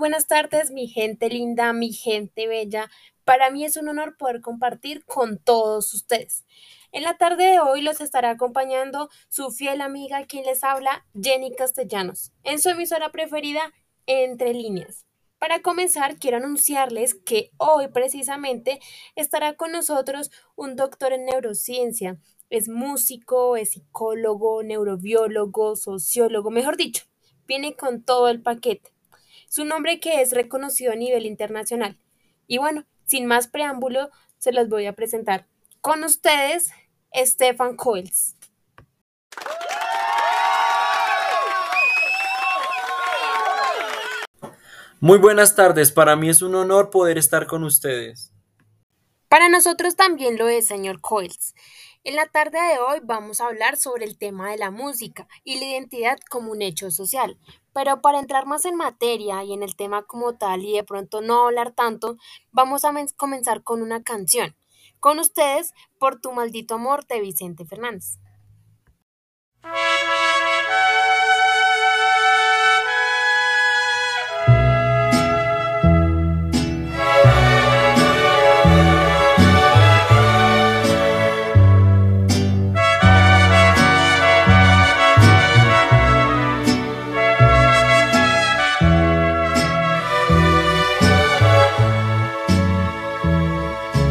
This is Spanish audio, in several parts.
buenas tardes, mi gente linda, mi gente bella. Para mí es un honor poder compartir con todos ustedes. En la tarde de hoy los estará acompañando su fiel amiga quien les habla, Jenny Castellanos, en su emisora preferida, Entre Líneas. Para comenzar, quiero anunciarles que hoy precisamente estará con nosotros un doctor en neurociencia. Es músico, es psicólogo, neurobiólogo, sociólogo, mejor dicho, viene con todo el paquete. Su nombre que es reconocido a nivel internacional. Y bueno, sin más preámbulo, se los voy a presentar. Con ustedes, Stefan Coels. Muy buenas tardes, para mí es un honor poder estar con ustedes. Para nosotros también lo es, señor Coels. En la tarde de hoy vamos a hablar sobre el tema de la música y la identidad como un hecho social. Pero para entrar más en materia y en el tema como tal y de pronto no hablar tanto, vamos a comenzar con una canción. Con ustedes, Por tu maldito amor de Vicente Fernández.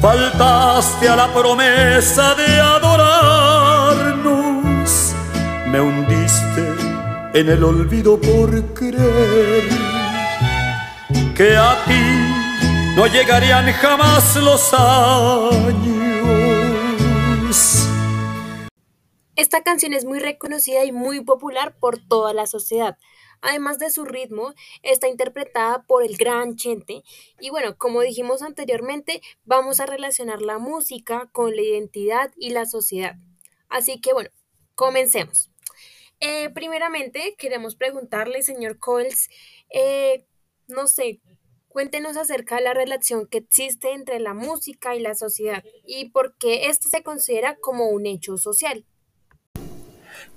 Faltaste a la promesa de adorarnos, me hundiste en el olvido por creer que a ti no llegarían jamás los años. Esta canción es muy reconocida y muy popular por toda la sociedad. Además de su ritmo, está interpretada por el gran Chente. Y bueno, como dijimos anteriormente, vamos a relacionar la música con la identidad y la sociedad. Así que bueno, comencemos. Eh, primeramente, queremos preguntarle, señor Coles, eh, no sé, cuéntenos acerca de la relación que existe entre la música y la sociedad y por qué ésta se considera como un hecho social.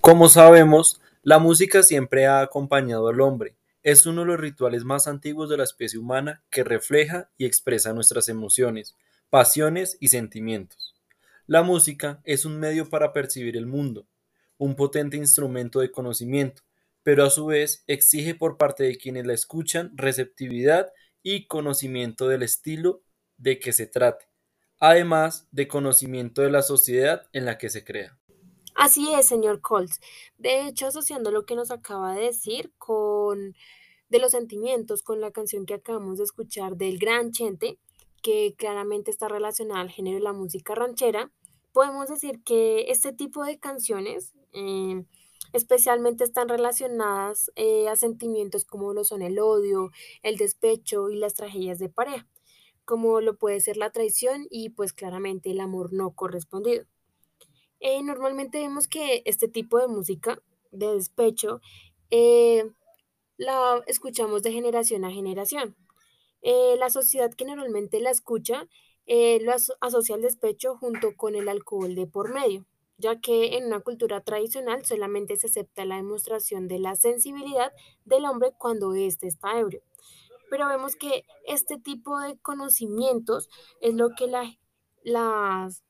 Como sabemos, la música siempre ha acompañado al hombre, es uno de los rituales más antiguos de la especie humana que refleja y expresa nuestras emociones, pasiones y sentimientos. La música es un medio para percibir el mundo, un potente instrumento de conocimiento, pero a su vez exige por parte de quienes la escuchan receptividad y conocimiento del estilo de que se trate, además de conocimiento de la sociedad en la que se crea. Así es, señor Colts. De hecho, asociando lo que nos acaba de decir con de los sentimientos, con la canción que acabamos de escuchar del Gran Chente, que claramente está relacionada al género de la música ranchera, podemos decir que este tipo de canciones eh, especialmente están relacionadas eh, a sentimientos como lo son el odio, el despecho y las tragedias de pareja, como lo puede ser la traición y pues claramente el amor no correspondido. Eh, normalmente vemos que este tipo de música de despecho eh, la escuchamos de generación a generación. Eh, la sociedad que normalmente la escucha lo asocia al despecho junto con el alcohol de por medio, ya que en una cultura tradicional solamente se acepta la demostración de la sensibilidad del hombre cuando éste está ebrio. Pero vemos que este tipo de conocimientos es lo que la, las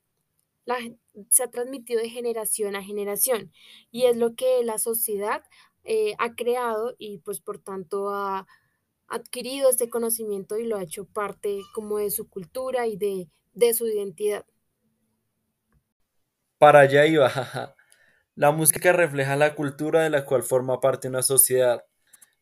se ha transmitido de generación a generación y es lo que la sociedad eh, ha creado y pues por tanto ha adquirido este conocimiento y lo ha hecho parte como de su cultura y de, de su identidad. Para allá iba. La música refleja la cultura de la cual forma parte una sociedad,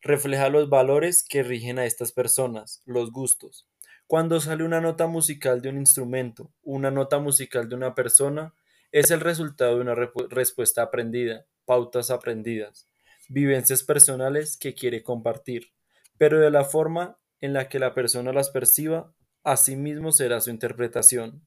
refleja los valores que rigen a estas personas, los gustos. Cuando sale una nota musical de un instrumento, una nota musical de una persona, es el resultado de una respuesta aprendida, pautas aprendidas, vivencias personales que quiere compartir, pero de la forma en la que la persona las perciba, asimismo será su interpretación.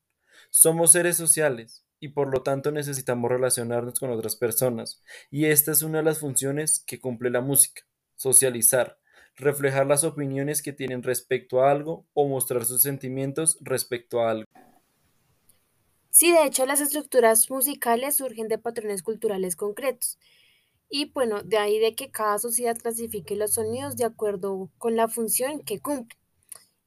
Somos seres sociales y por lo tanto necesitamos relacionarnos con otras personas, y esta es una de las funciones que cumple la música, socializar, reflejar las opiniones que tienen respecto a algo o mostrar sus sentimientos respecto a algo. Sí, de hecho las estructuras musicales surgen de patrones culturales concretos. Y bueno, de ahí de que cada sociedad clasifique los sonidos de acuerdo con la función que cumple.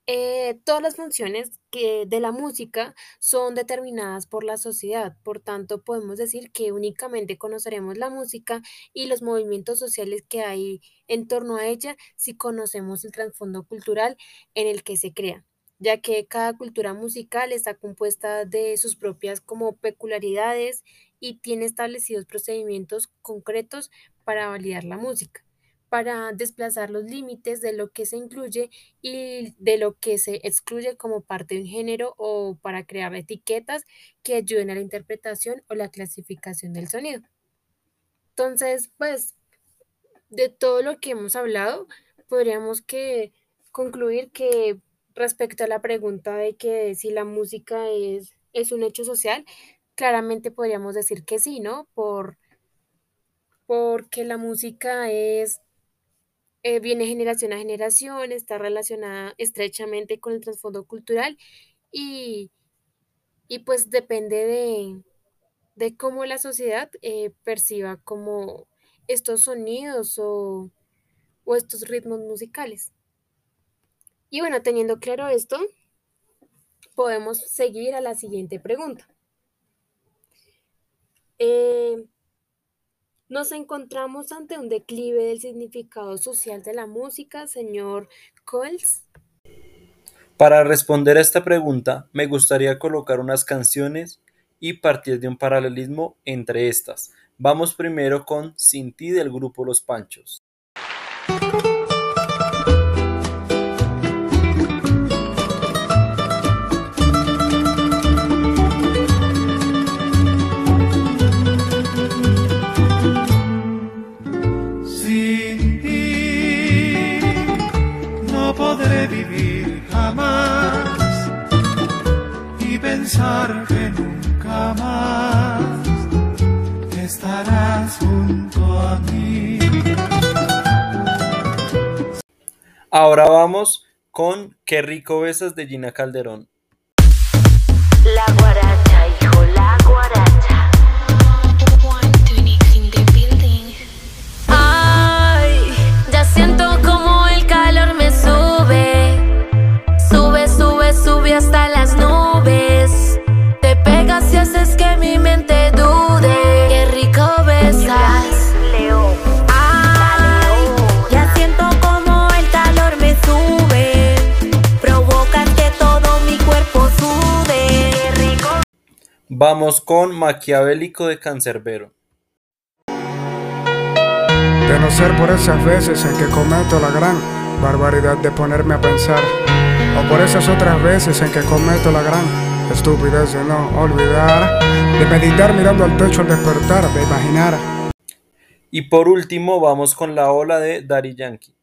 Eh, todas las funciones que de la música son determinadas por la sociedad, por tanto podemos decir que únicamente conoceremos la música y los movimientos sociales que hay en torno a ella si conocemos el trasfondo cultural en el que se crea ya que cada cultura musical está compuesta de sus propias como peculiaridades y tiene establecidos procedimientos concretos para validar la música, para desplazar los límites de lo que se incluye y de lo que se excluye como parte de un género o para crear etiquetas que ayuden a la interpretación o la clasificación del sonido. Entonces, pues, de todo lo que hemos hablado, podríamos que concluir que respecto a la pregunta de que si la música es, es un hecho social, claramente podríamos decir que sí, ¿no? Por, porque la música es, eh, viene generación a generación, está relacionada estrechamente con el trasfondo cultural y, y pues depende de, de cómo la sociedad eh, perciba como estos sonidos o, o estos ritmos musicales. Y bueno, teniendo claro esto, podemos seguir a la siguiente pregunta. Eh, nos encontramos ante un declive del significado social de la música, señor Coles. Para responder a esta pregunta, me gustaría colocar unas canciones y partir de un paralelismo entre estas. Vamos primero con Sin ti del grupo Los Panchos. Ahora vamos con Qué rico besas de Gina Calderón. La guaracha, hijo, la guaracha. Ay, ya siento como el calor me sube. Sube, sube, sube hasta las nubes. Te pegas y haces que mi mente dude. Vamos con Maquiavélico de Cancerbero. De no ser por esas veces en que cometo la gran barbaridad de ponerme a pensar, o por esas otras veces en que cometo la gran estupidez de no olvidar, de meditar mirando al techo al despertar, de imaginar. Y por último, vamos con la ola de Daddy Yankee.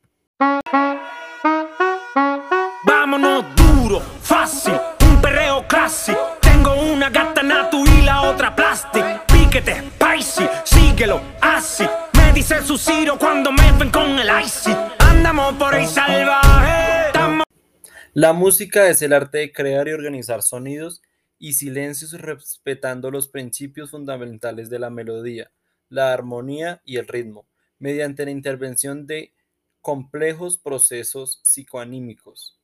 Dice su Ciro cuando me ven con el icy. Andamos por ahí salvaje. La música es el arte de crear y organizar sonidos y silencios respetando los principios fundamentales de la melodía, la armonía y el ritmo, mediante la intervención de complejos procesos psicoanímicos.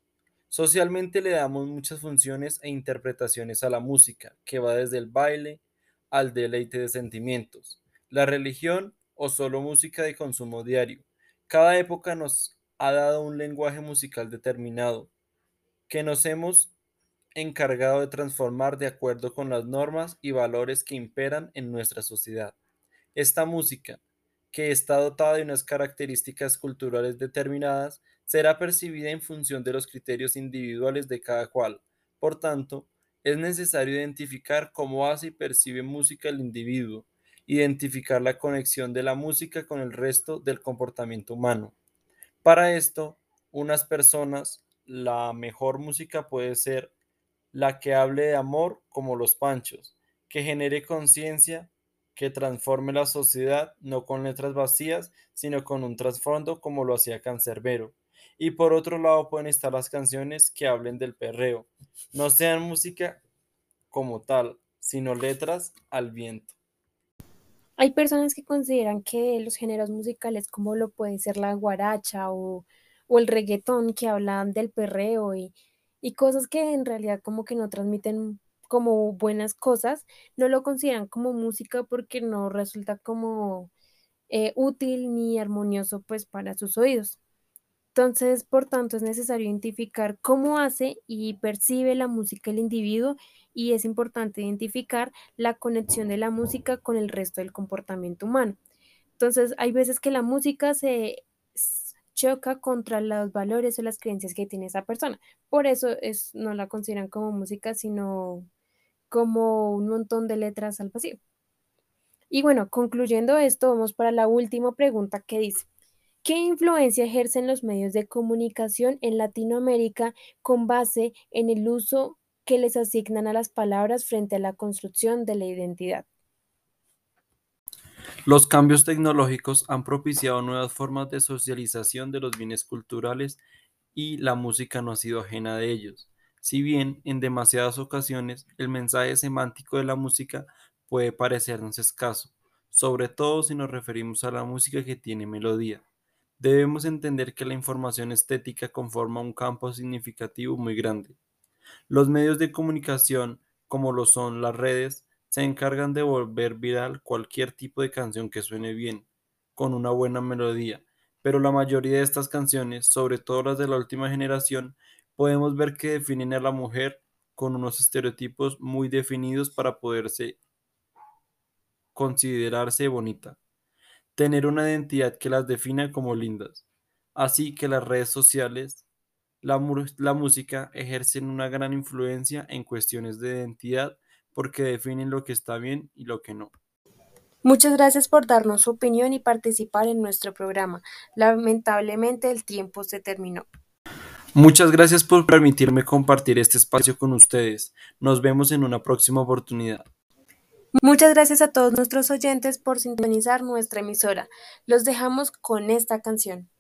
Socialmente le damos muchas funciones e interpretaciones a la música, que va desde el baile al deleite de sentimientos, la religión o solo música de consumo diario. Cada época nos ha dado un lenguaje musical determinado, que nos hemos encargado de transformar de acuerdo con las normas y valores que imperan en nuestra sociedad. Esta música, que está dotada de unas características culturales determinadas, será percibida en función de los criterios individuales de cada cual. Por tanto, es necesario identificar cómo hace y percibe música el individuo, identificar la conexión de la música con el resto del comportamiento humano. Para esto, unas personas la mejor música puede ser la que hable de amor como los panchos, que genere conciencia, que transforme la sociedad no con letras vacías, sino con un trasfondo como lo hacía Cancerbero. Y por otro lado pueden estar las canciones que hablen del perreo, no sean música como tal, sino letras al viento. Hay personas que consideran que los géneros musicales como lo puede ser la guaracha o, o el reggaetón que hablan del perreo y, y cosas que en realidad como que no transmiten como buenas cosas, no lo consideran como música porque no resulta como eh, útil ni armonioso pues para sus oídos. Entonces, por tanto, es necesario identificar cómo hace y percibe la música el individuo y es importante identificar la conexión de la música con el resto del comportamiento humano. Entonces, hay veces que la música se choca contra los valores o las creencias que tiene esa persona. Por eso es, no la consideran como música, sino como un montón de letras al vacío. Y bueno, concluyendo esto, vamos para la última pregunta que dice, ¿qué influencia ejercen los medios de comunicación en Latinoamérica con base en el uso que les asignan a las palabras frente a la construcción de la identidad? Los cambios tecnológicos han propiciado nuevas formas de socialización de los bienes culturales y la música no ha sido ajena de ellos. Si bien en demasiadas ocasiones el mensaje semántico de la música puede parecernos escaso, sobre todo si nos referimos a la música que tiene melodía. Debemos entender que la información estética conforma un campo significativo muy grande. Los medios de comunicación, como lo son las redes, se encargan de volver viral cualquier tipo de canción que suene bien, con una buena melodía, pero la mayoría de estas canciones, sobre todo las de la última generación, podemos ver que definen a la mujer con unos estereotipos muy definidos para poderse considerarse bonita, tener una identidad que las defina como lindas. Así que las redes sociales, la, la música ejercen una gran influencia en cuestiones de identidad porque definen lo que está bien y lo que no. Muchas gracias por darnos su opinión y participar en nuestro programa. Lamentablemente el tiempo se terminó. Muchas gracias por permitirme compartir este espacio con ustedes. Nos vemos en una próxima oportunidad. Muchas gracias a todos nuestros oyentes por sintonizar nuestra emisora. Los dejamos con esta canción.